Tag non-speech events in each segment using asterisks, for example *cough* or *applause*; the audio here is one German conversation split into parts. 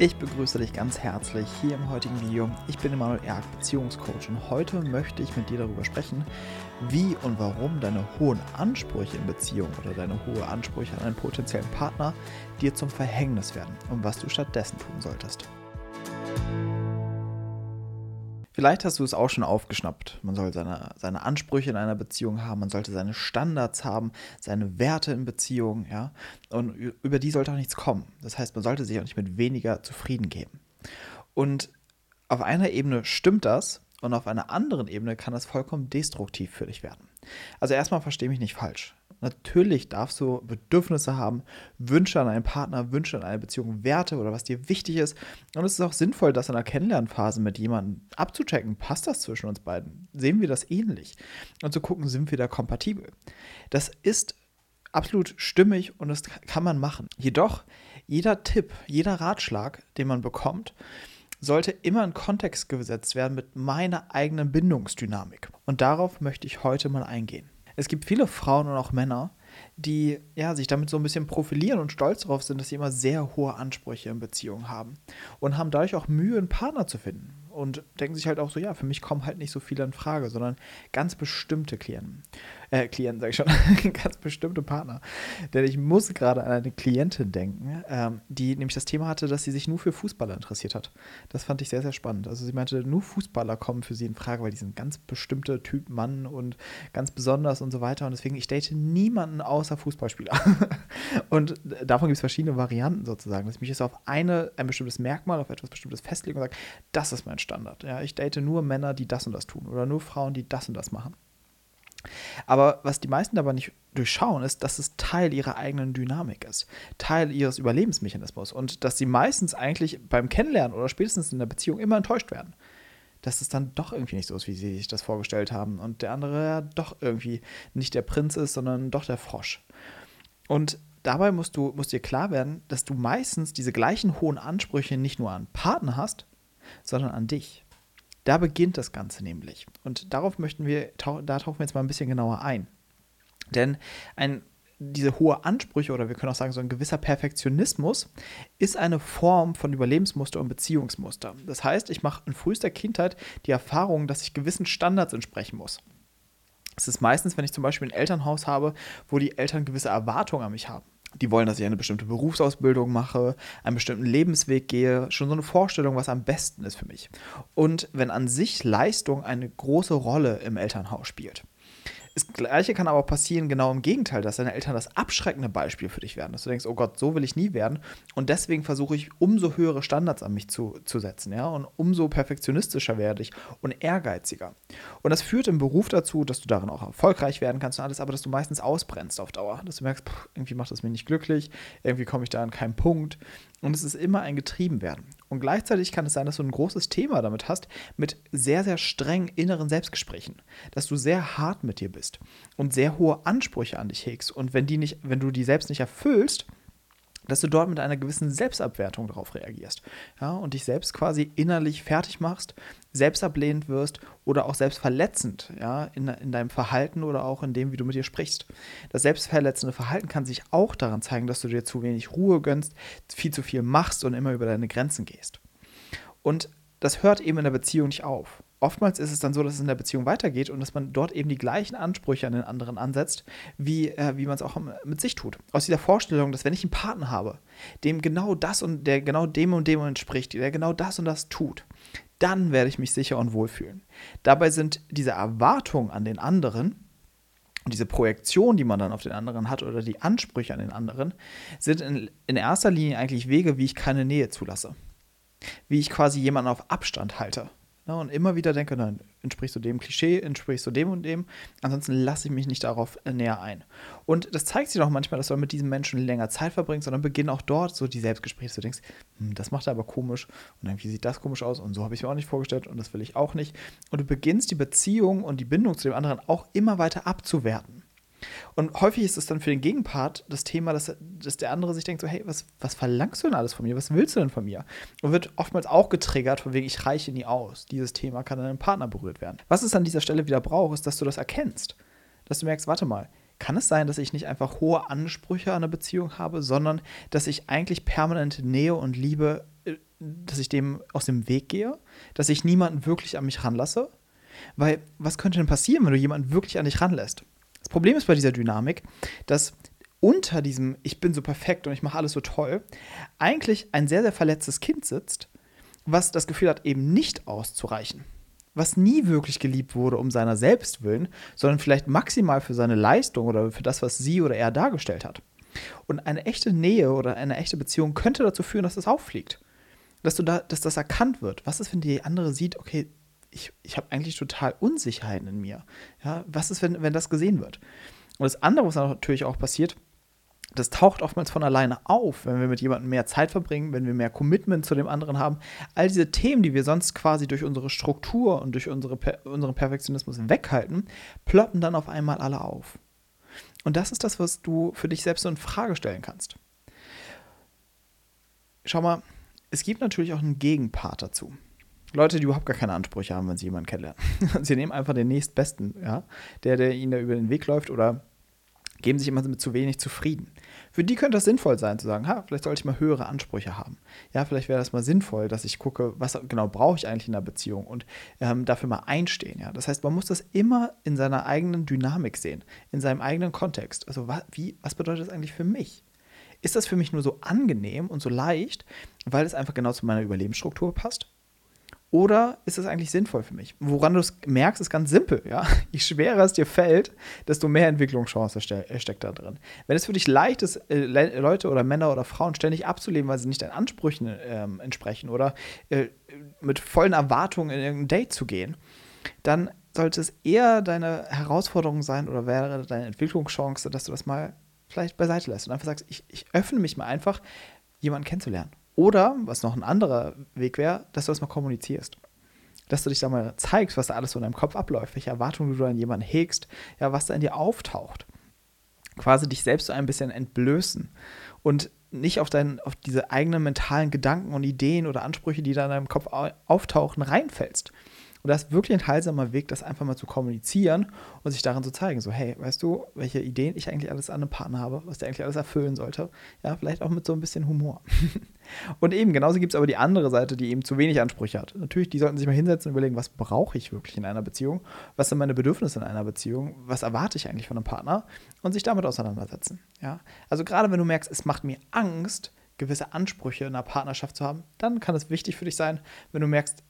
Ich begrüße dich ganz herzlich hier im heutigen Video. Ich bin Emanuel Erk, Beziehungscoach und heute möchte ich mit dir darüber sprechen, wie und warum deine hohen Ansprüche in Beziehung oder deine hohen Ansprüche an einen potenziellen Partner dir zum Verhängnis werden und was du stattdessen tun solltest. Vielleicht hast du es auch schon aufgeschnappt. Man soll seine, seine Ansprüche in einer Beziehung haben, man sollte seine Standards haben, seine Werte in Beziehung, ja. Und über die sollte auch nichts kommen. Das heißt, man sollte sich auch nicht mit weniger zufrieden geben. Und auf einer Ebene stimmt das und auf einer anderen Ebene kann das vollkommen destruktiv für dich werden. Also erstmal verstehe mich nicht falsch. Natürlich darfst du Bedürfnisse haben, Wünsche an einen Partner, Wünsche an eine Beziehung, Werte oder was dir wichtig ist. Und es ist auch sinnvoll, das in der Kennenlernphase mit jemandem abzuchecken. Passt das zwischen uns beiden? Sehen wir das ähnlich? Und zu gucken, sind wir da kompatibel? Das ist absolut stimmig und das kann man machen. Jedoch, jeder Tipp, jeder Ratschlag, den man bekommt, sollte immer in Kontext gesetzt werden mit meiner eigenen Bindungsdynamik. Und darauf möchte ich heute mal eingehen. Es gibt viele Frauen und auch Männer, die ja, sich damit so ein bisschen profilieren und stolz darauf sind, dass sie immer sehr hohe Ansprüche in Beziehungen haben und haben dadurch auch Mühe, einen Partner zu finden. Und denken sich halt auch so, ja, für mich kommen halt nicht so viele in Frage, sondern ganz bestimmte Klienten äh, Klienten, sage ich schon, *laughs* ganz bestimmte Partner. Denn ich muss gerade an eine Klientin denken, ähm, die nämlich das Thema hatte, dass sie sich nur für Fußballer interessiert hat. Das fand ich sehr, sehr spannend. Also sie meinte, nur Fußballer kommen für sie in Frage, weil die sind ganz bestimmte Typ Mann und ganz besonders und so weiter. Und deswegen, ich date niemanden außer Fußballspieler. *laughs* und davon gibt es verschiedene Varianten sozusagen, dass ich mich jetzt auf eine, ein bestimmtes Merkmal, auf etwas Bestimmtes festlege und sage, das ist mein Standard. Ja, ich date nur Männer, die das und das tun oder nur Frauen, die das und das machen. Aber was die meisten dabei nicht durchschauen, ist, dass es Teil ihrer eigenen Dynamik ist, Teil ihres Überlebensmechanismus und dass sie meistens eigentlich beim Kennenlernen oder spätestens in der Beziehung immer enttäuscht werden. Dass es dann doch irgendwie nicht so ist, wie sie sich das vorgestellt haben und der andere ja doch irgendwie nicht der Prinz ist, sondern doch der Frosch. Und dabei musst du musst dir klar werden, dass du meistens diese gleichen hohen Ansprüche nicht nur an Partner hast, sondern an dich. Da beginnt das Ganze nämlich. Und darauf möchten wir, da tauchen wir jetzt mal ein bisschen genauer ein. Denn ein, diese hohe Ansprüche oder wir können auch sagen, so ein gewisser Perfektionismus ist eine Form von Überlebensmuster und Beziehungsmuster. Das heißt, ich mache in frühester Kindheit die Erfahrung, dass ich gewissen Standards entsprechen muss. Es ist meistens, wenn ich zum Beispiel ein Elternhaus habe, wo die Eltern gewisse Erwartungen an mich haben die wollen, dass ich eine bestimmte Berufsausbildung mache, einen bestimmten Lebensweg gehe, schon so eine Vorstellung, was am besten ist für mich. Und wenn an sich Leistung eine große Rolle im Elternhaus spielt, das Gleiche kann aber passieren, genau im Gegenteil, dass deine Eltern das abschreckende Beispiel für dich werden. Dass du denkst, oh Gott, so will ich nie werden. Und deswegen versuche ich, umso höhere Standards an mich zu, zu setzen. Ja? Und umso perfektionistischer werde ich und ehrgeiziger. Und das führt im Beruf dazu, dass du darin auch erfolgreich werden kannst und alles, aber dass du meistens ausbrennst auf Dauer. Dass du merkst, pff, irgendwie macht das mir nicht glücklich, irgendwie komme ich da an keinen Punkt. Und es ist immer ein Getriebenwerden. Und gleichzeitig kann es sein, dass du ein großes Thema damit hast, mit sehr, sehr strengen inneren Selbstgesprächen. Dass du sehr hart mit dir bist und sehr hohe Ansprüche an dich hegst. Und wenn, die nicht, wenn du die selbst nicht erfüllst, dass du dort mit einer gewissen Selbstabwertung darauf reagierst. Ja, und dich selbst quasi innerlich fertig machst, selbst ablehnend wirst oder auch selbstverletzend ja, in, in deinem Verhalten oder auch in dem, wie du mit dir sprichst. Das selbstverletzende Verhalten kann sich auch daran zeigen, dass du dir zu wenig Ruhe gönnst, viel zu viel machst und immer über deine Grenzen gehst. Und das hört eben in der Beziehung nicht auf oftmals ist es dann so, dass es in der Beziehung weitergeht und dass man dort eben die gleichen Ansprüche an den anderen ansetzt, wie, äh, wie man es auch mit sich tut. Aus dieser Vorstellung, dass wenn ich einen Partner habe, dem genau das und der genau dem und dem entspricht, der genau das und das tut, dann werde ich mich sicher und wohl fühlen. Dabei sind diese Erwartungen an den anderen und diese Projektion, die man dann auf den anderen hat oder die Ansprüche an den anderen, sind in, in erster Linie eigentlich Wege, wie ich keine Nähe zulasse. Wie ich quasi jemanden auf Abstand halte Ne, und immer wieder denke, nein, entsprichst du dem Klischee, entsprichst du dem und dem. Ansonsten lasse ich mich nicht darauf äh, näher ein. Und das zeigt sich auch manchmal, dass du mit diesem Menschen länger Zeit verbringst, sondern beginnen auch dort so die Selbstgespräche. Du denkst, hm, das macht er aber komisch und dann, wie sieht das komisch aus und so habe ich mir auch nicht vorgestellt und das will ich auch nicht. Und du beginnst die Beziehung und die Bindung zu dem anderen auch immer weiter abzuwerten. Und häufig ist es dann für den Gegenpart das Thema, dass, dass der andere sich denkt, so, hey, was, was verlangst du denn alles von mir? Was willst du denn von mir? Und wird oftmals auch getriggert, von wegen, ich reiche nie aus. Dieses Thema kann dann im Partner berührt werden. Was es an dieser Stelle wieder braucht, ist, dass du das erkennst. Dass du merkst, warte mal, kann es sein, dass ich nicht einfach hohe Ansprüche an eine Beziehung habe, sondern dass ich eigentlich permanente Nähe und Liebe äh, dass ich dem aus dem Weg gehe, dass ich niemanden wirklich an mich ranlasse. Weil was könnte denn passieren, wenn du jemanden wirklich an dich ranlässt? Das Problem ist bei dieser Dynamik, dass unter diesem Ich bin so perfekt und ich mache alles so toll eigentlich ein sehr, sehr verletztes Kind sitzt, was das Gefühl hat, eben nicht auszureichen. Was nie wirklich geliebt wurde um seiner selbst willen, sondern vielleicht maximal für seine Leistung oder für das, was sie oder er dargestellt hat. Und eine echte Nähe oder eine echte Beziehung könnte dazu führen, dass das auffliegt. Dass, du da, dass das erkannt wird. Was ist, wenn die andere sieht, okay, ich, ich habe eigentlich total Unsicherheiten in mir. Ja, was ist, wenn, wenn das gesehen wird? Und das andere, was natürlich auch passiert, das taucht oftmals von alleine auf, wenn wir mit jemandem mehr Zeit verbringen, wenn wir mehr Commitment zu dem anderen haben. All diese Themen, die wir sonst quasi durch unsere Struktur und durch unsere, unseren Perfektionismus weghalten, ploppen dann auf einmal alle auf. Und das ist das, was du für dich selbst so in Frage stellen kannst. Schau mal, es gibt natürlich auch einen Gegenpart dazu. Leute, die überhaupt gar keine Ansprüche haben, wenn sie jemanden kennenlernen. *laughs* sie nehmen einfach den nächstbesten, ja, der, der ihnen da über den Weg läuft oder geben sich immer mit zu wenig zufrieden. Für die könnte das sinnvoll sein, zu sagen, ha, vielleicht sollte ich mal höhere Ansprüche haben. Ja, vielleicht wäre das mal sinnvoll, dass ich gucke, was genau brauche ich eigentlich in einer Beziehung und ähm, dafür mal einstehen. Ja, das heißt, man muss das immer in seiner eigenen Dynamik sehen, in seinem eigenen Kontext. Also, wa wie, was bedeutet das eigentlich für mich? Ist das für mich nur so angenehm und so leicht, weil es einfach genau zu meiner Überlebensstruktur passt? Oder ist es eigentlich sinnvoll für mich? Woran du es merkst, ist ganz simpel. Ja? *laughs* Je schwerer es dir fällt, desto mehr Entwicklungschance steckt da drin. Wenn es für dich leicht ist, äh, Leute oder Männer oder Frauen ständig abzulehnen, weil sie nicht deinen Ansprüchen ähm, entsprechen oder äh, mit vollen Erwartungen in irgendein Date zu gehen, dann sollte es eher deine Herausforderung sein oder wäre deine Entwicklungschance, dass du das mal vielleicht beiseite lässt und einfach sagst, ich, ich öffne mich mal einfach, jemanden kennenzulernen. Oder, was noch ein anderer Weg wäre, dass du das mal kommunizierst. Dass du dich da mal zeigst, was da alles so in deinem Kopf abläuft, welche Erwartungen du an jemanden hegst, ja, was da in dir auftaucht. Quasi dich selbst so ein bisschen entblößen und nicht auf, dein, auf diese eigenen mentalen Gedanken und Ideen oder Ansprüche, die da in deinem Kopf auftauchen, reinfällst. Und das ist wirklich ein heilsamer Weg, das einfach mal zu kommunizieren und sich darin zu zeigen. So, hey, weißt du, welche Ideen ich eigentlich alles an einem Partner habe, was der eigentlich alles erfüllen sollte? Ja, vielleicht auch mit so ein bisschen Humor. *laughs* und eben, genauso gibt es aber die andere Seite, die eben zu wenig Ansprüche hat. Natürlich, die sollten sich mal hinsetzen und überlegen, was brauche ich wirklich in einer Beziehung? Was sind meine Bedürfnisse in einer Beziehung? Was erwarte ich eigentlich von einem Partner? Und sich damit auseinandersetzen. Ja, also gerade wenn du merkst, es macht mir Angst, gewisse Ansprüche in einer Partnerschaft zu haben, dann kann es wichtig für dich sein, wenn du merkst,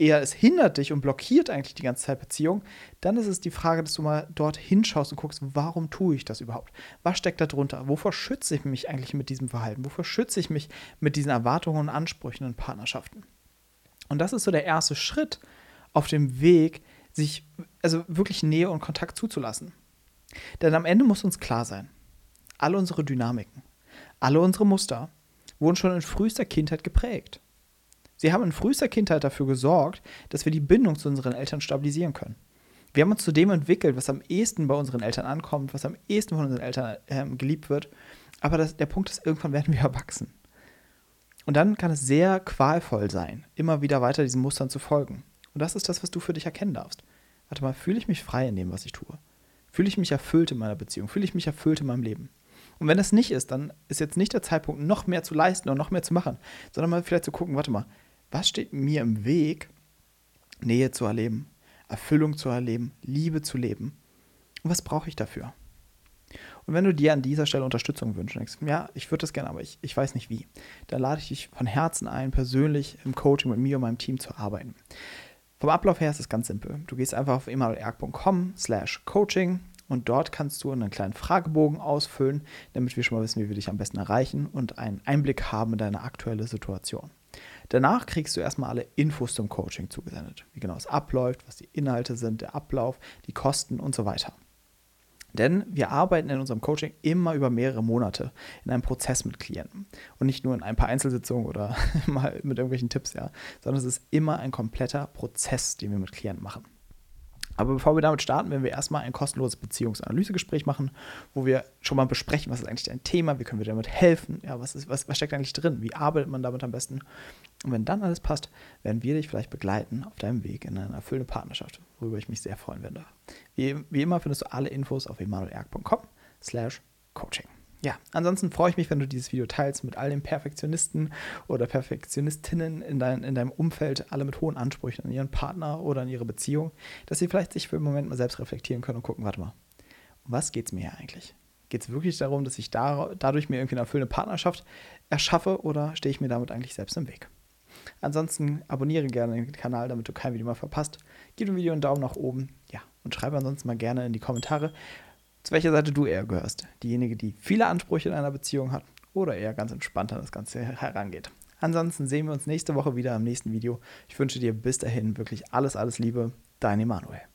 eher es hindert dich und blockiert eigentlich die ganze Zeit Beziehung, dann ist es die Frage, dass du mal dort hinschaust und guckst, warum tue ich das überhaupt? Was steckt da drunter? Wovor schütze ich mich eigentlich mit diesem Verhalten? Wovor schütze ich mich mit diesen Erwartungen und Ansprüchen in Partnerschaften? Und das ist so der erste Schritt auf dem Weg, sich also wirklich Nähe und Kontakt zuzulassen. Denn am Ende muss uns klar sein, alle unsere Dynamiken, alle unsere Muster wurden schon in frühester Kindheit geprägt. Sie haben in frühester Kindheit dafür gesorgt, dass wir die Bindung zu unseren Eltern stabilisieren können. Wir haben uns zu dem entwickelt, was am ehesten bei unseren Eltern ankommt, was am ehesten von unseren Eltern äh, geliebt wird. Aber das, der Punkt ist, irgendwann werden wir *laughs* erwachsen. Und dann kann es sehr qualvoll sein, immer wieder weiter diesen Mustern zu folgen. Und das ist das, was du für dich erkennen darfst. Warte mal, fühle ich mich frei in dem, was ich tue? Fühle ich mich erfüllt in meiner Beziehung? Fühle ich mich erfüllt in meinem Leben? Und wenn das nicht ist, dann ist jetzt nicht der Zeitpunkt, noch mehr zu leisten und noch mehr zu machen, sondern mal vielleicht zu gucken, warte mal, was steht mir im Weg, Nähe zu erleben, Erfüllung zu erleben, Liebe zu leben? Und was brauche ich dafür? Und wenn du dir an dieser Stelle Unterstützung wünschst, denkst, ja, ich würde das gerne, aber ich, ich weiß nicht wie, dann lade ich dich von Herzen ein, persönlich im Coaching mit mir und meinem Team zu arbeiten. Vom Ablauf her ist es ganz simpel. Du gehst einfach auf emanuelerg.com slash coaching und dort kannst du einen kleinen Fragebogen ausfüllen, damit wir schon mal wissen, wie wir dich am besten erreichen und einen Einblick haben in deine aktuelle Situation. Danach kriegst du erstmal alle Infos zum Coaching zugesendet. Wie genau es abläuft, was die Inhalte sind, der Ablauf, die Kosten und so weiter. Denn wir arbeiten in unserem Coaching immer über mehrere Monate in einem Prozess mit Klienten. Und nicht nur in ein paar Einzelsitzungen oder *laughs* mal mit irgendwelchen Tipps, ja, sondern es ist immer ein kompletter Prozess, den wir mit Klienten machen. Aber bevor wir damit starten, werden wir erstmal ein kostenloses Beziehungsanalysegespräch machen, wo wir schon mal besprechen, was ist eigentlich dein Thema, wie können wir damit helfen, ja, was, ist, was, was steckt eigentlich drin, wie arbeitet man damit am besten. Und wenn dann alles passt, werden wir dich vielleicht begleiten auf deinem Weg in eine erfüllende Partnerschaft, worüber ich mich sehr freuen werde. Wie, wie immer findest du alle Infos auf emanuelerg.com slash coaching. Ja, ansonsten freue ich mich, wenn du dieses Video teilst mit all den Perfektionisten oder Perfektionistinnen in, dein, in deinem Umfeld, alle mit hohen Ansprüchen an ihren Partner oder an ihre Beziehung, dass sie vielleicht sich für einen Moment mal selbst reflektieren können und gucken, warte mal, um was geht es mir hier eigentlich? Geht es wirklich darum, dass ich da, dadurch mir irgendwie eine erfüllende Partnerschaft erschaffe oder stehe ich mir damit eigentlich selbst im Weg? Ansonsten abonniere gerne den Kanal, damit du kein Video mehr verpasst. Gib dem Video einen Daumen nach oben. Ja, und schreibe ansonsten mal gerne in die Kommentare, zu welcher Seite du eher gehörst. Diejenige, die viele Ansprüche in einer Beziehung hat oder eher ganz entspannt an das Ganze herangeht. Ansonsten sehen wir uns nächste Woche wieder im nächsten Video. Ich wünsche dir bis dahin wirklich alles, alles Liebe. Dein Emanuel.